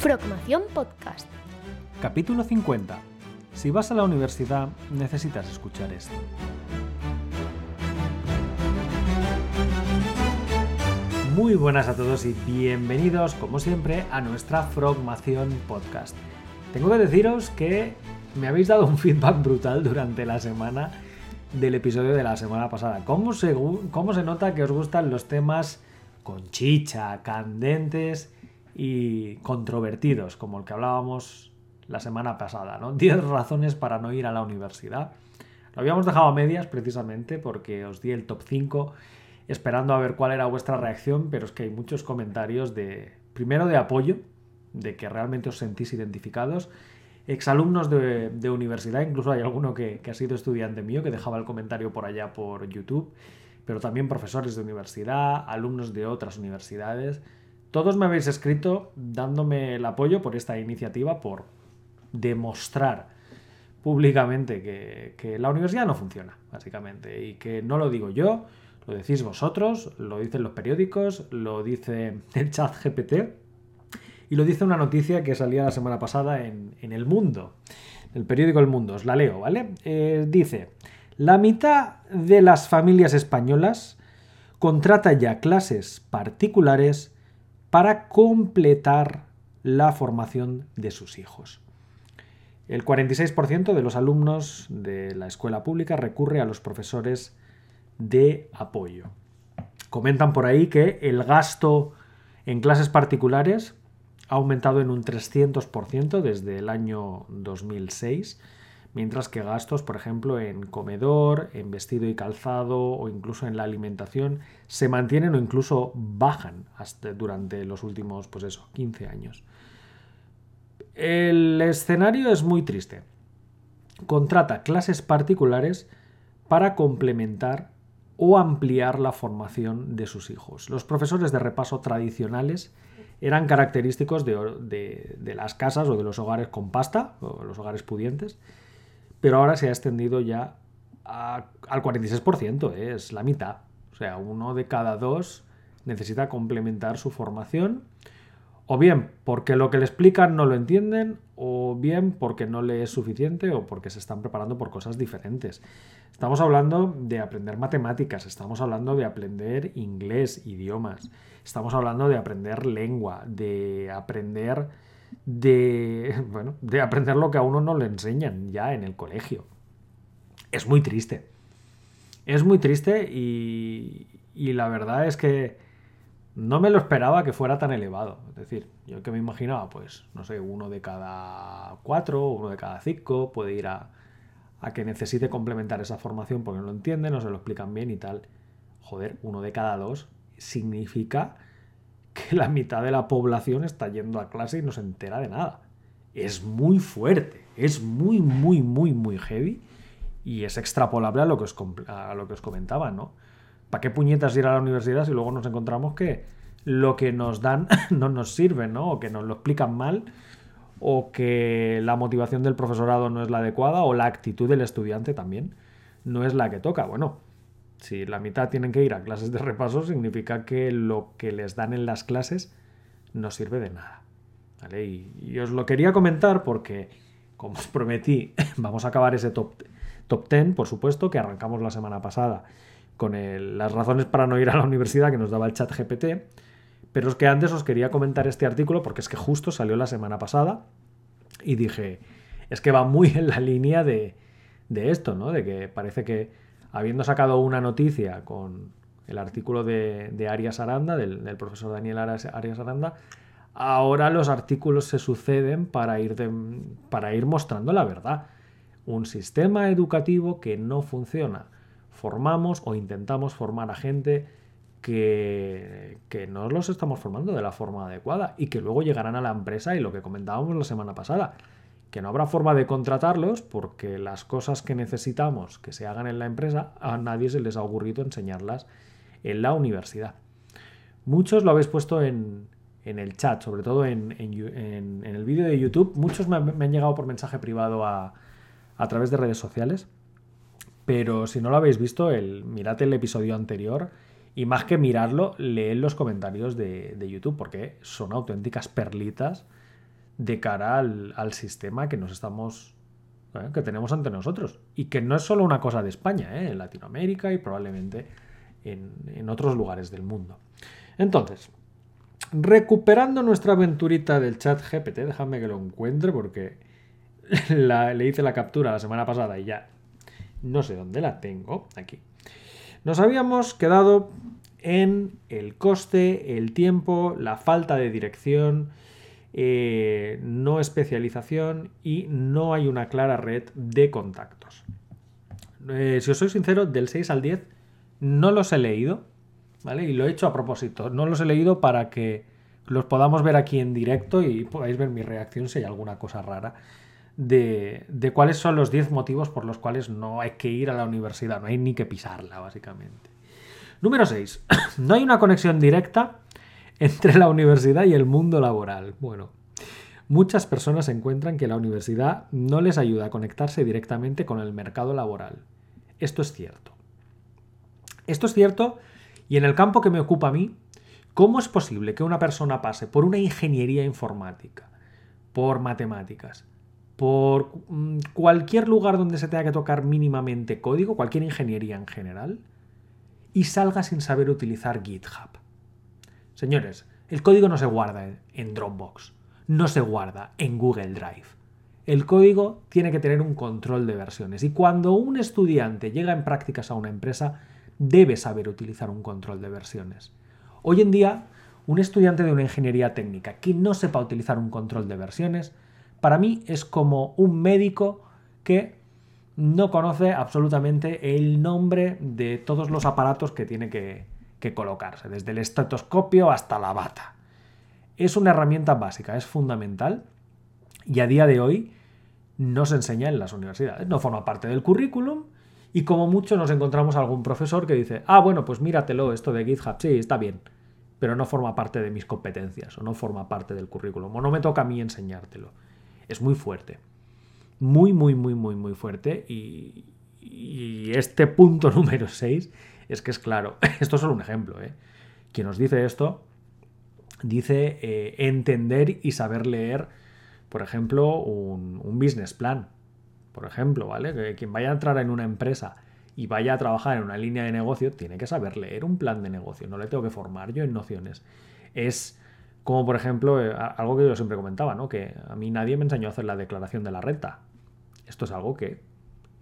Frogmación Podcast. Capítulo 50. Si vas a la universidad, necesitas escuchar esto. Muy buenas a todos y bienvenidos, como siempre, a nuestra Frogmación Podcast. Tengo que deciros que me habéis dado un feedback brutal durante la semana del episodio de la semana pasada. ¿Cómo se, cómo se nota que os gustan los temas con chicha, candentes y controvertidos, como el que hablábamos la semana pasada, ¿no? 10 razones para no ir a la universidad. Lo habíamos dejado a medias precisamente porque os di el top 5 esperando a ver cuál era vuestra reacción, pero es que hay muchos comentarios de, primero de apoyo, de que realmente os sentís identificados, exalumnos de, de universidad, incluso hay alguno que, que ha sido estudiante mío que dejaba el comentario por allá por YouTube, pero también profesores de universidad, alumnos de otras universidades. Todos me habéis escrito dándome el apoyo por esta iniciativa, por demostrar públicamente que, la universidad no funciona, básicamente, y que no lo digo yo, lo decís vosotros, lo dicen los periódicos, lo dice el chat GPT y lo dice una noticia que salía la semana pasada en, en El Mundo, el periódico El Mundo, os la leo, ¿vale? Eh, dice, la mitad de las familias españolas contrata ya clases particulares para completar la formación de sus hijos. El 46% de los alumnos de la escuela pública recurre a los profesores de apoyo. Comentan por ahí que el gasto en clases particulares ha aumentado en un 300% desde el año 2006, mientras que gastos, por ejemplo, en comedor, en vestido y calzado o incluso en la alimentación se mantienen o incluso bajan hasta durante los últimos, pues eso, 15 años. El escenario es muy triste. Contrata clases particulares para complementar o ampliar la formación de sus hijos. Los profesores de repaso tradicionales eran característicos de, de, de, las casas o de los hogares con pasta, o los hogares pudientes, pero ahora se ha extendido ya al 46%, ¿eh? es la mitad. O sea, uno de cada dos necesita complementar su formación, o bien porque lo que le explican no lo entienden, o bien porque no le es suficiente, o porque se están preparando por cosas diferentes. Estamos hablando de aprender matemáticas, estamos hablando de aprender inglés, idiomas, estamos hablando de aprender lengua, de aprender de, bueno, de aprender lo que a uno no le enseñan ya en el colegio. Es muy triste. Es muy triste y, y la verdad es que no me lo esperaba que fuera tan elevado. Es decir, yo que me imaginaba, pues, no sé, uno de cada cuatro, uno de cada cinco puede ir a, a que necesite complementar esa formación porque no lo entienden, no se lo explican bien y tal. Joder, uno de cada dos significa que la mitad de la población está yendo a clase y no se entera de nada. Es muy fuerte, es muy, muy, muy, muy heavy y es extrapolable a lo que os, a lo que os comentaba, ¿no? ¿Para qué puñetas ir a la universidad si luego nos encontramos que lo que nos dan no nos sirve, ¿no? O que nos lo explican mal, o que la motivación del profesorado no es la adecuada, o la actitud del estudiante también no es la que toca. Bueno, si la mitad tienen que ir a clases de repaso, significa que lo que les dan en las clases no sirve de nada. ¿Vale? Y, os lo quería comentar porque, como os prometí, vamos a acabar ese top, top 10, por supuesto, que arrancamos la semana pasada con las razones para no ir a la universidad que nos daba el chat GPT. Pero es que antes os quería comentar este artículo porque es que justo salió la semana pasada y dije, es que va muy en la línea de, de esto, ¿no? De que parece que habiendo sacado una noticia con el artículo de, Arias Aranda, del, profesor Daniel Arias Aranda, ahora los artículos se suceden para ir, para ir mostrando la verdad. Un sistema educativo que no funciona formamos o intentamos formar a gente que, que, no los estamos formando de la forma adecuada y que luego llegarán a la empresa y lo que comentábamos la semana pasada, que no habrá forma de contratarlos porque las cosas que necesitamos que se hagan en la empresa a nadie se les ha ocurrido enseñarlas en la universidad. Muchos lo habéis puesto en, en el chat, sobre todo en, en, el vídeo de YouTube. Muchos me, me, han llegado por mensaje privado a, a través de redes sociales pero si no lo habéis visto, el, mirad el episodio anterior y más que mirarlo, leed los comentarios de, de YouTube porque son auténticas perlitas de cara al, sistema que nos estamos ¿eh? que tenemos ante nosotros y que no es solo una cosa de España, ¿eh? en Latinoamérica y probablemente en, en otros lugares del mundo. Entonces, recuperando nuestra aventurita del chat GPT, déjame que lo encuentre porque le hice la captura la semana pasada y ya no sé dónde la tengo, aquí. Nos habíamos quedado en el coste, el tiempo, la falta de dirección, eh, no especialización y no hay una clara red de contactos. Eh, si os soy sincero, del 6 al 10 no los he leído, ¿vale? Y lo he hecho a propósito. No los he leído para que los podamos ver aquí en directo y podáis ver mi reacción si hay alguna cosa rara de, cuáles son los 10 motivos por los cuales no hay que ir a la universidad, no hay ni que pisarla, básicamente. Número 6. No hay una conexión directa entre la universidad y el mundo laboral. Bueno, muchas personas encuentran que la universidad no les ayuda a conectarse directamente con el mercado laboral. Esto es cierto. Esto es cierto y en el campo que me ocupa a mí, ¿cómo es posible que una persona pase por una ingeniería informática, por matemáticas, por mm, cualquier lugar donde se tenga que tocar mínimamente código, cualquier ingeniería en general, y salga sin saber utilizar GitHub. Señores, el código no se guarda en Dropbox, no se guarda en Google Drive. El código tiene que tener un control de versiones y cuando un estudiante llega en prácticas a una empresa, debe saber utilizar un control de versiones. Hoy en día, un estudiante de una ingeniería técnica que no sepa utilizar un control de versiones para mí es como un médico que no conoce absolutamente el nombre de todos los aparatos que tiene que, colocarse, desde el estetoscopio hasta la bata. Es una herramienta básica, es fundamental y a día de hoy no se enseña en las universidades, no forma parte del currículum y como mucho nos encontramos algún profesor que dice, ah, bueno, pues míratelo, esto de GitHub, sí, está bien, pero no forma parte de mis competencias o no forma parte del currículum o no me toca a mí enseñártelo es muy fuerte. Muy, muy, muy, muy, muy fuerte. Y, este punto número 6 es que es claro. Esto es solo un ejemplo. ¿eh? Quien nos dice esto dice eh, entender y saber leer, por ejemplo, un, un, business plan. Por ejemplo, ¿vale? Que quien vaya a entrar en una empresa y vaya a trabajar en una línea de negocio tiene que saber leer un plan de negocio. No le tengo que formar yo en nociones. Es como por ejemplo, eh, algo que yo siempre comentaba, ¿no? Que a mí nadie me enseñó a hacer la declaración de la renta. Esto es algo que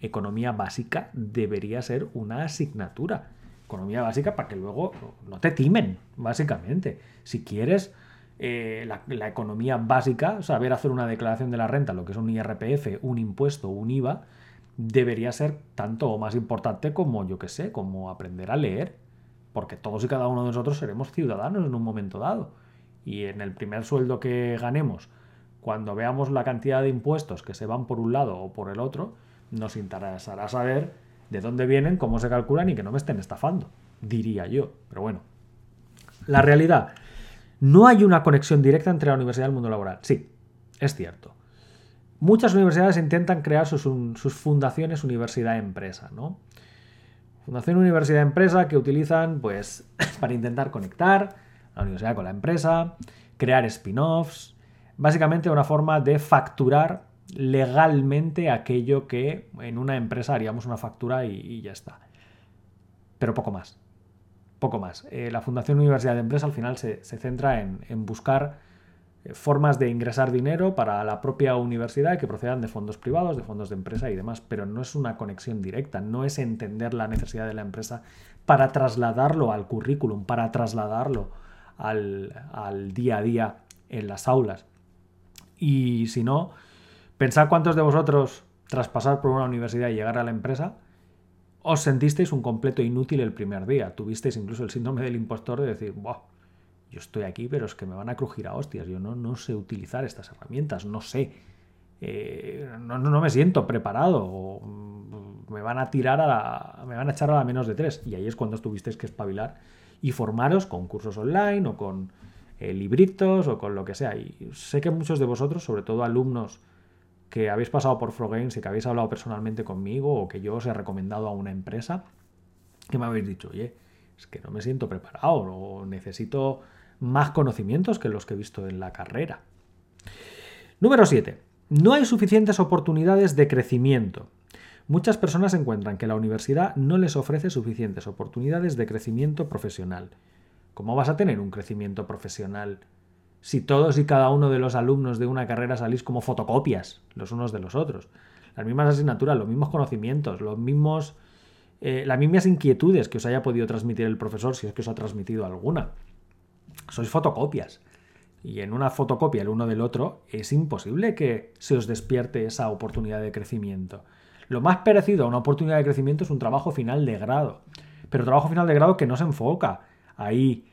economía básica debería ser una asignatura. Economía básica para que luego no te timen, básicamente. Si quieres eh, la, economía básica, saber hacer una declaración de la renta, lo que es un IRPF, un impuesto, un IVA, debería ser tanto o más importante como, yo que sé, como aprender a leer. Porque todos y cada uno de nosotros seremos ciudadanos en un momento dado y en el primer sueldo que ganemos, cuando veamos la cantidad de impuestos que se van por un lado o por el otro, nos interesará saber de dónde vienen, cómo se calculan y que no me estén estafando, diría yo. Pero bueno, la realidad, no hay una conexión directa entre la universidad y el mundo laboral. Sí, es cierto. Muchas universidades intentan crear sus, sus fundaciones universidad-empresa, ¿no? Fundación universidad-empresa que utilizan, pues, para intentar conectar, la universidad con la empresa, crear spin-offs, básicamente una forma de facturar legalmente aquello que en una empresa haríamos una factura y, ya está. Pero poco más. Poco más. Eh, la Fundación Universidad de Empresa al final se, centra en, buscar eh, formas de ingresar dinero para la propia universidad que procedan de fondos privados, de fondos de empresa y demás, pero no es una conexión directa, no es entender la necesidad de la empresa para trasladarlo al currículum, para trasladarlo al, día a día en las aulas. Y si no, pensad cuántos de vosotros, tras pasar por una universidad y llegar a la empresa, os sentisteis un completo inútil el primer día. Tuvisteis incluso el síndrome del impostor de decir, Buah, yo estoy aquí, pero es que me van a crujir a hostias. Yo no, no sé utilizar estas herramientas, no sé. Eh, no, no, me siento preparado. O mm, me van a tirar a la, me van a echar a la menos de tres. Y ahí es cuando tuvisteis que espabilar y formaros con cursos online o con eh, libritos o con lo que sea. Y sé que muchos de vosotros, sobre todo alumnos que habéis pasado por Frogames y que habéis hablado personalmente conmigo o que yo os he recomendado a una empresa, que me habéis dicho, oye, es que no me siento preparado o necesito más conocimientos que los que he visto en la carrera. Número 7. No hay suficientes oportunidades de crecimiento. Muchas personas encuentran que la universidad no les ofrece suficientes oportunidades de crecimiento profesional. ¿Cómo vas a tener un crecimiento profesional si todos y cada uno de los alumnos de una carrera salís como fotocopias los unos de los otros? Las mismas asignaturas, los mismos conocimientos, los mismos, eh, las mismas inquietudes que os haya podido transmitir el profesor, si es que os ha transmitido alguna. Sois fotocopias. Y en una fotocopia el uno del otro es imposible que se os despierte esa oportunidad de crecimiento. Lo más parecido a una oportunidad de crecimiento es un trabajo final de grado. Pero trabajo final de grado que no se enfoca ahí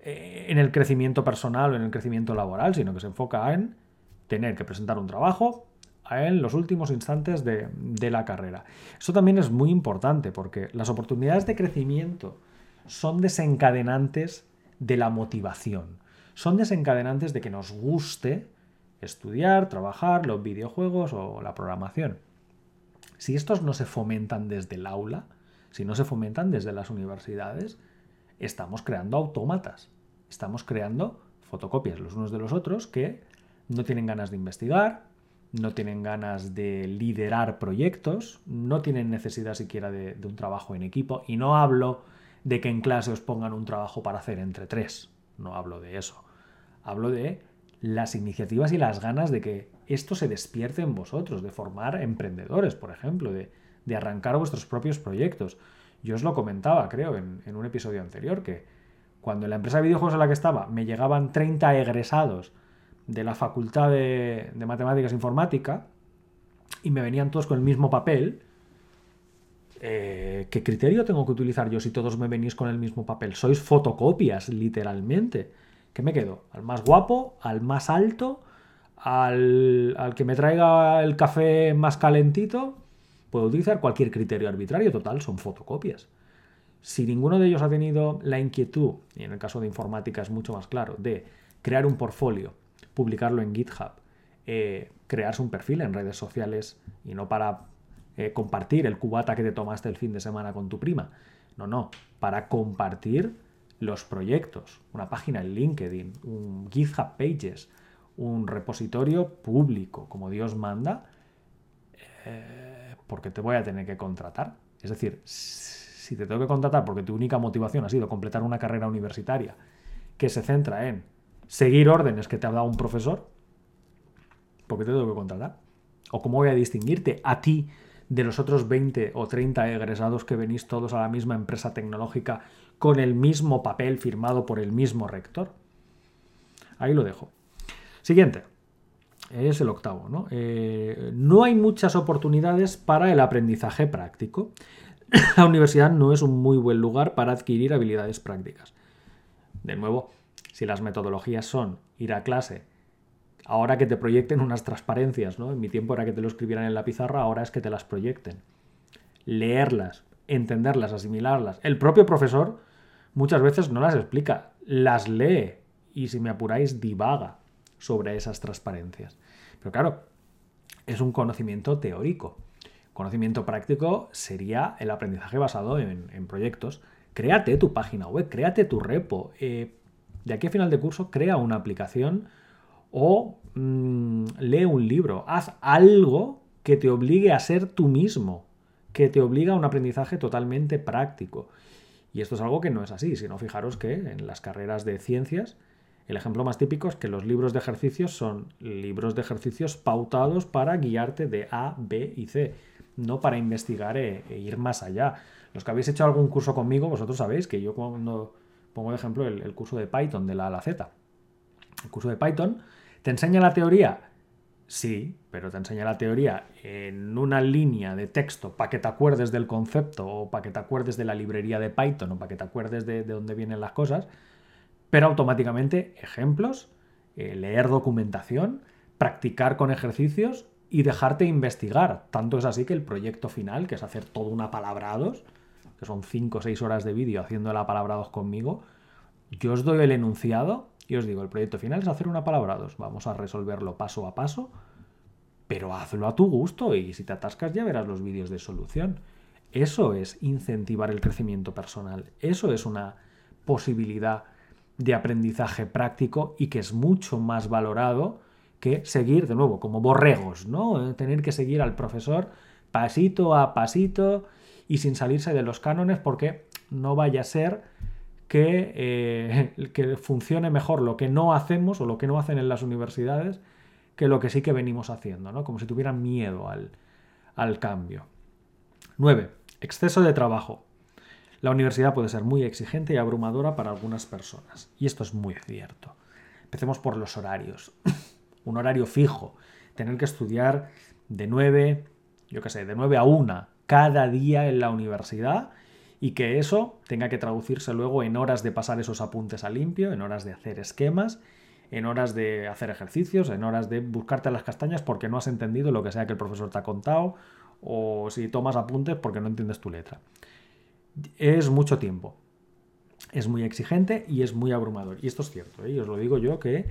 en el crecimiento personal o en el crecimiento laboral, sino que se enfoca en tener que presentar un trabajo en los últimos instantes de, de la carrera. Eso también es muy importante porque las oportunidades de crecimiento son desencadenantes de la motivación. Son desencadenantes de que nos guste estudiar, trabajar, los videojuegos o la programación. Si estos no se fomentan desde el aula, si no se fomentan desde las universidades, estamos creando autómatas, estamos creando fotocopias los unos de los otros que no tienen ganas de investigar, no tienen ganas de liderar proyectos, no tienen necesidad siquiera de, un trabajo en equipo y no hablo de que en clase os pongan un trabajo para hacer entre tres, no hablo de eso, hablo de las iniciativas y las ganas de que esto se despierte en vosotros, de formar emprendedores, por ejemplo, de, arrancar vuestros propios proyectos. Yo os lo comentaba, creo, en, un episodio anterior, que cuando en la empresa de videojuegos en la que estaba me llegaban 30 egresados de la Facultad de, Matemáticas e Informática y me venían todos con el mismo papel, eh, ¿qué criterio tengo que utilizar yo si todos me venís con el mismo papel? Sois fotocopias, literalmente. ¿Qué me quedo? ¿Al más guapo? ¿Al más alto? al, que me traiga el café más calentito, puedo utilizar cualquier criterio arbitrario, total, son fotocopias. Si ninguno de ellos ha tenido la inquietud, y en el caso de informática es mucho más claro, de crear un portfolio, publicarlo en GitHub, eh, crearse un perfil en redes sociales y no para eh, compartir el cubata que te tomaste el fin de semana con tu prima, no, no, para compartir los proyectos, una página en LinkedIn, un GitHub Pages, un repositorio público, como Dios manda, eh, porque te voy a tener que contratar. Es decir, si te tengo que contratar porque tu única motivación ha sido completar una carrera universitaria que se centra en seguir órdenes que te ha dado un profesor, ¿por qué te tengo que contratar? ¿O cómo voy a distinguirte a ti de los otros 20 o 30 egresados que venís todos a la misma empresa tecnológica con el mismo papel firmado por el mismo rector? Ahí lo dejo. Siguiente. Es el octavo. ¿no? Eh, no hay muchas oportunidades para el aprendizaje práctico. La universidad no es un muy buen lugar para adquirir habilidades prácticas. De nuevo, si las metodologías son ir a clase, ahora que te proyecten unas transparencias, ¿no? En mi tiempo era que te lo escribieran en la pizarra, ahora es que te las proyecten. Leerlas, entenderlas, asimilarlas. El propio profesor muchas veces no las explica, las lee y si me apuráis divaga sobre esas transparencias. Pero claro, es un conocimiento teórico. Conocimiento práctico sería el aprendizaje basado en, proyectos. Créate tu página web, créate tu repo. Eh, de aquí a final de curso, crea una aplicación o mm, lee un libro. Haz algo que te obligue a ser tú mismo, que te obliga a un aprendizaje totalmente práctico. Y esto es algo que no es así, sino fijaros que en las carreras de ciencias el ejemplo más típico es que los libros de ejercicios son libros de ejercicios pautados para guiarte de A, B y C, no para investigar e, e ir más allá. Los que habéis hecho algún curso conmigo, vosotros sabéis que yo cuando pongo de ejemplo el, curso de Python de la A la Z. El curso de Python te enseña la teoría, Sí, pero te enseña la teoría en una línea de texto para que te acuerdes del concepto o para que te acuerdes de la librería de Python o para que te acuerdes de, de dónde vienen las cosas, pero automáticamente ejemplos, eh, leer documentación, practicar con ejercicios y dejarte investigar. Tanto es así que el proyecto final, que es hacer todo un apalabrados, que son 5 o 6 horas de vídeo haciendo el apalabrados conmigo, yo os doy el enunciado y os digo, el proyecto final es hacer un apalabrados. Vamos a resolverlo paso a paso, pero hazlo a tu gusto y si te atascas ya verás los vídeos de solución. Eso es incentivar el crecimiento personal. Eso es una posibilidad de aprendizaje práctico y que es mucho más valorado que seguir, de nuevo, como borregos, ¿no? Tener que seguir al profesor pasito a pasito y sin salirse de los cánones porque no vaya a ser que, eh, que funcione mejor lo que no hacemos o lo que no hacen en las universidades que lo que sí que venimos haciendo, ¿no? Como si tuvieran miedo al, al cambio. 9. Exceso de trabajo. La universidad puede ser muy exigente y abrumadora para algunas personas. Y esto es muy cierto. Empecemos por los horarios. Un horario fijo. Tener que estudiar de 9, yo qué sé, de 9 a 1 cada día en la universidad y que eso tenga que traducirse luego en horas de pasar esos apuntes a limpio, en horas de hacer esquemas, en horas de hacer ejercicios, en horas de buscarte las castañas porque no has entendido lo que sea que el profesor te ha contado o si tomas apuntes porque no entiendes tu letra. Es mucho tiempo. Es muy exigente y es muy abrumador. Y esto es cierto, ¿eh? y os lo digo yo que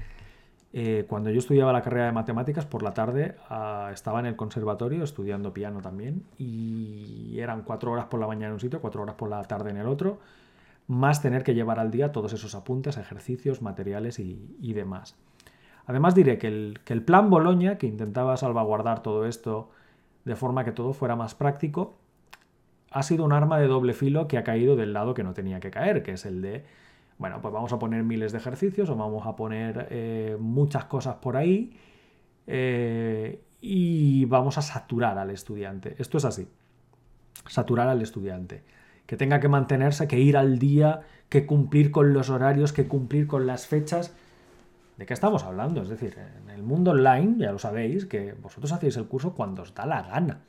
eh, cuando yo estudiaba la carrera de matemáticas, por la tarde ah, estaba en el conservatorio estudiando piano también y eran cuatro horas por la mañana en un sitio, cuatro horas por la tarde en el otro, más tener que llevar al día todos esos apuntes, ejercicios, materiales y, demás. Además diré que el, que el plan Boloña, que intentaba salvaguardar todo esto de forma que todo fuera más práctico, ha sido un arma de doble filo que ha caído del lado que no tenía que caer, que es el de, bueno, pues vamos a poner miles de ejercicios o vamos a poner eh, muchas cosas por ahí eh, y vamos a saturar al estudiante. Esto es así, saturar al estudiante. Que tenga que mantenerse, que ir al día, que cumplir con los horarios, que cumplir con las fechas. ¿De qué estamos hablando? Es decir, en el mundo online, ya lo sabéis, que vosotros hacéis el curso cuando os da la gana.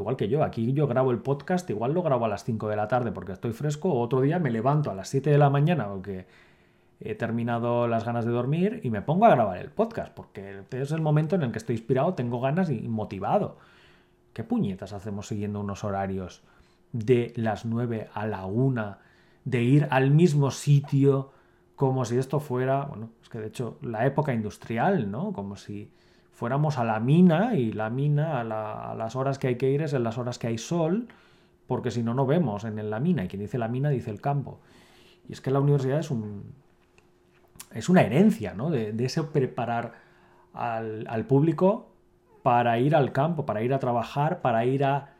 Igual que yo, aquí yo grabo el podcast, igual lo grabo a las 5 de la tarde porque estoy fresco, o otro día me levanto a las 7 de la mañana porque he terminado las ganas de dormir y me pongo a grabar el podcast, porque es el momento en el que estoy inspirado, tengo ganas y motivado. ¿Qué puñetas hacemos siguiendo unos horarios de las 9 a la 1, de ir al mismo sitio como si esto fuera, bueno, es que de hecho la época industrial, ¿no? Como si fuéramos a la mina y la mina a, las horas que hay que ir es en las horas que hay sol, porque si no, no vemos en la mina. Y quien dice la mina dice el campo. Y es que la universidad es un. es una herencia, ¿no? De, ese preparar al, público para ir al campo, para ir a trabajar, para ir a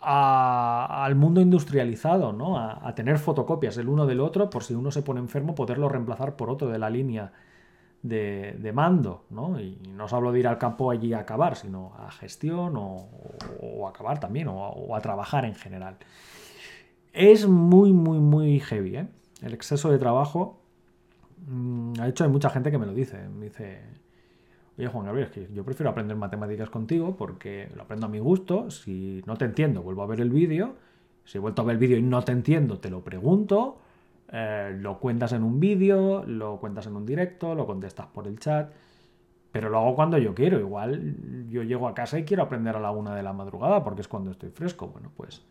al mundo industrializado, ¿no? A, tener fotocopias el uno del otro por si uno se pone enfermo poderlo reemplazar por otro de la línea de, mando, ¿no? Y no os hablo de ir al campo allí a acabar, sino a gestión o, a acabar también, o, a trabajar en general. Es muy, muy, muy heavy, ¿eh? El exceso de trabajo. Mm, de hecho, hay mucha gente que me lo dice. Me dice, Oye, Juan Gabriel, es que yo prefiero aprender matemáticas contigo porque lo aprendo a mi gusto. Si no te entiendo, vuelvo a ver el vídeo. Si he vuelto a ver el vídeo y no te entiendo, te lo pregunto. Eh, lo cuentas en un vídeo, lo cuentas en un directo, lo contestas por el chat. Pero lo hago cuando yo quiero. Igual yo llego a casa y quiero aprender a la una de la madrugada porque es cuando estoy fresco. Bueno, pues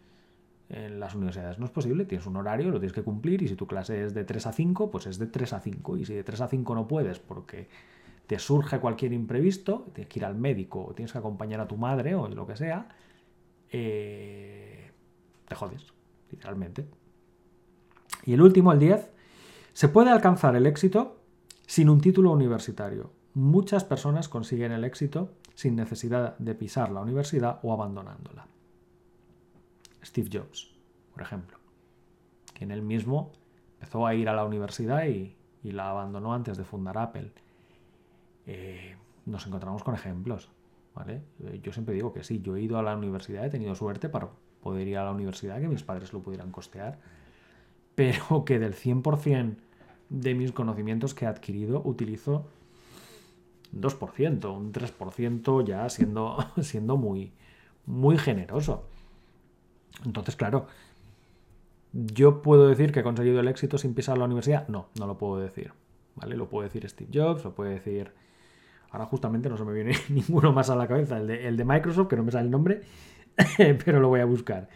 en las universidades no es posible. Tienes un horario, lo tienes que cumplir. Y si tu clase es de 3 a 5, pues es de 3 a 5. Y si de 3 a 5 no puedes porque te surge cualquier imprevisto, tienes que ir al médico o tienes que acompañar a tu madre o lo que sea, eh, te jodes, literalmente. Y el último, el 10, se puede alcanzar el éxito sin un título universitario. Muchas personas consiguen el éxito sin necesidad de pisar la universidad o abandonándola. Steve Jobs, por ejemplo, que en él mismo empezó a ir a la universidad y la abandonó antes de fundar Apple. Eh, nos encontramos con ejemplos. ¿vale? Eh, yo siempre digo que sí, yo he ido a la universidad, he tenido suerte para poder ir a la universidad, que mis padres lo pudieran costear, pero que del 100% de mis conocimientos que he adquirido utilizo 2%, un 3% ya siendo, siendo muy, muy generoso. Entonces, claro, ¿yo puedo decir que he conseguido el éxito sin pisar la universidad? No, no lo puedo decir. ¿Vale? Lo puede decir Steve Jobs, lo puede decir Ahora justamente no se me viene ninguno más a la cabeza. El de Microsoft, que no me sale el nombre, pero lo voy a buscar.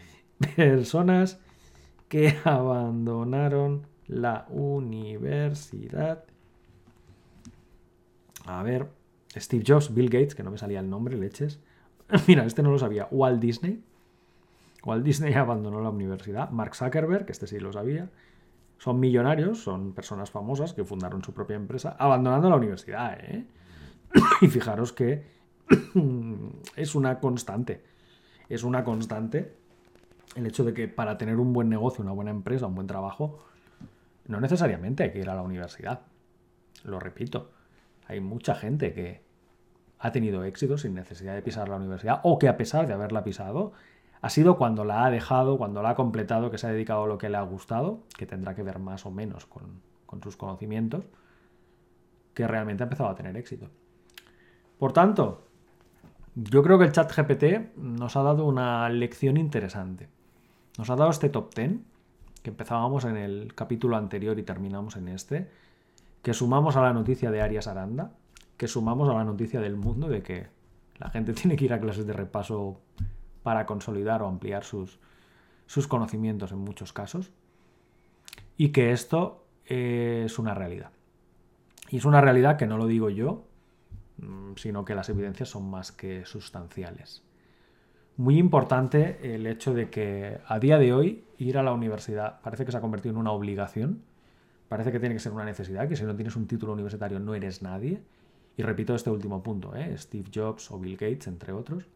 Personas que abandonaron la universidad. A ver, Steve Jobs, Bill Gates, que no me salía el nombre, leches. Mira, este no lo sabía. Walt Disney. Walt Disney abandonó la universidad. Mark Zuckerberg, que este sí lo sabía. Son millonarios, son personas famosas que fundaron su propia empresa, abandonando la universidad, ¿eh? y fijaros que es una constante. Es una constante el hecho de que para tener un buen negocio, una buena empresa, un buen trabajo, no necesariamente hay que ir a la universidad. Lo repito, hay mucha gente que ha tenido éxito sin necesidad de pisar la universidad o que a pesar de haberla pisado, ha sido cuando la ha dejado, cuando la ha completado, que se ha dedicado a lo que le ha gustado, que tendrá que ver más o menos con, sus conocimientos, que realmente ha empezado a tener éxito. Por tanto, yo creo que el chat GPT nos ha dado una lección interesante. Nos ha dado este top 10, que empezábamos en el capítulo anterior y terminamos en este, que sumamos a la noticia de Arias Aranda, que sumamos a la noticia del mundo de que la gente tiene que ir a clases de repaso para consolidar o ampliar sus, sus conocimientos en muchos casos, y que esto es una realidad. Y es una realidad que no lo digo yo, mm, sino que las evidencias son más que sustanciales. Muy importante el hecho de que a día de hoy ir a la universidad parece que se ha convertido en una obligación, parece que tiene que ser una necesidad, que si no tienes un título universitario no eres nadie. Y repito este último punto, ¿eh? Steve Jobs o Bill Gates, entre otros,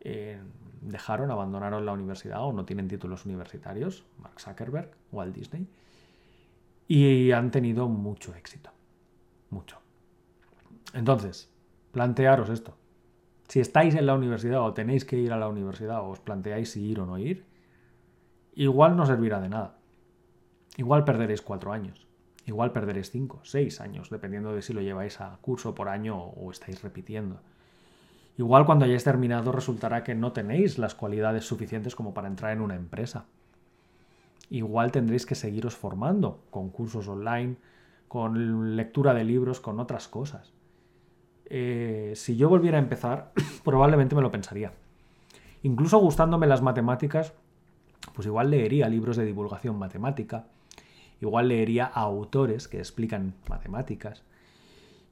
eh, dejaron, abandonaron la universidad o no tienen títulos universitarios, Mark Zuckerberg, Walt Disney, y han tenido mucho éxito mucho. Entonces, plantearos esto. Si estáis en la universidad o tenéis que ir a la universidad o os planteáis si ir o no ir, igual no servirá de nada. Igual perderéis cuatro años. Igual perderéis cinco, seis años, dependiendo de si lo lleváis a curso por año o estáis repitiendo. Igual cuando hayáis terminado resultará que no tenéis las cualidades suficientes como para entrar en una empresa. Igual tendréis que seguiros formando con cursos online, con lectura de libros, con otras cosas. Eh, si yo volviera a empezar, probablemente me lo pensaría. Incluso gustándome las matemáticas, pues igual leería libros de divulgación matemática, igual leería a autores que explican matemáticas,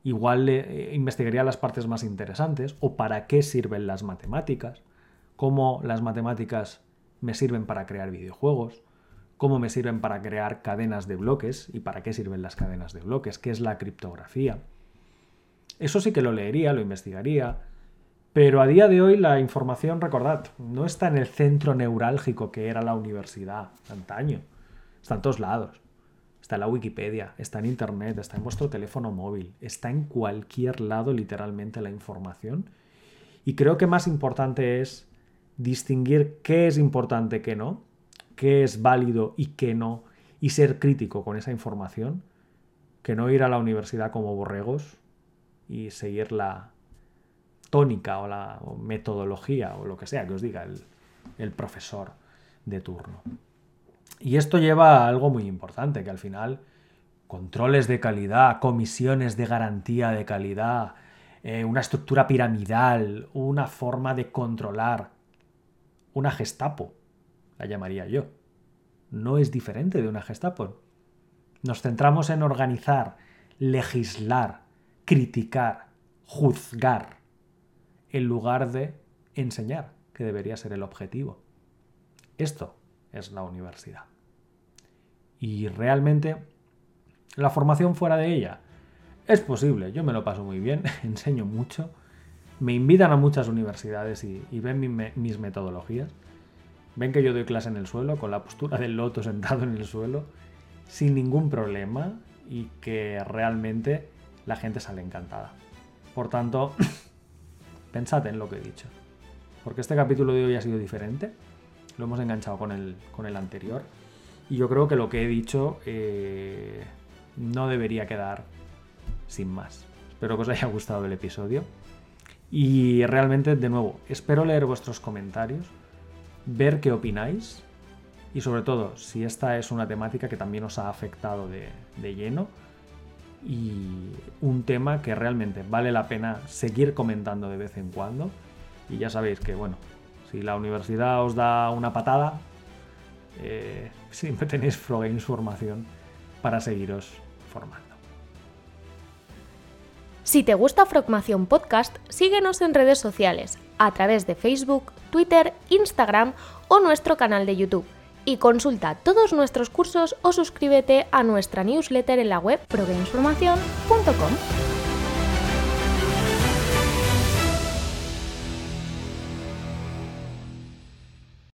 igual eh, investigaría las partes más interesantes o para qué sirven las matemáticas, cómo las matemáticas me sirven para crear videojuegos, cómo me sirven para crear cadenas de bloques y para qué sirven las cadenas de bloques, qué es la criptografía. Eso sí que lo leería, lo investigaría, pero a día de hoy la información, recordad, no está en el centro neurálgico que era la universidad antaño. Está en todos lados. Está en la Wikipedia, está en Internet, está en vuestro teléfono móvil, está en cualquier lado literalmente la información. Y creo que más importante es distinguir qué es importante, qué no, qué es válido y qué no, y ser crítico con esa información, que no ir a la universidad como borregos y seguir la tónica o la metodología o lo que sea que os diga el, profesor de turno. Y esto lleva a algo muy importante, que al final controles de calidad, comisiones de garantía de calidad, eh, una estructura piramidal, una forma de controlar, una gestapo, la llamaría yo. No es diferente de una Gestapo. Nos centramos en organizar, legislar, criticar, juzgar, en lugar de enseñar, que debería ser el objetivo. Esto es la universidad. Y realmente, la formación fuera de ella es posible. Yo me lo paso muy bien, enseño mucho, me invitan a muchas universidades y, ven mis metodologías. Ven que yo doy clase en el suelo, con la postura del loto sentado en el suelo, sin ningún problema y que realmente la gente sale encantada. Por tanto, pensad en lo que he dicho. Porque este capítulo de hoy ha sido diferente. Lo hemos enganchado con el, con el anterior. Y yo creo que lo que he dicho eh, no debería quedar sin más. Espero que os haya gustado el episodio. Y realmente, de nuevo, espero leer vuestros comentarios ver qué opináis y sobre todo si esta es una temática que también os ha afectado de, lleno y un tema que realmente vale la pena seguir comentando de vez en cuando. Y ya sabéis que, bueno, si la universidad os da una patada, eh, siempre tenéis Frogames formación para seguiros formando. Si te gusta Frogmación Podcast, síguenos en redes sociales a través de Facebook, Twitter, Instagram o nuestro canal de YouTube. Y consulta todos nuestros cursos o suscríbete a nuestra newsletter en la web progamesformación.com.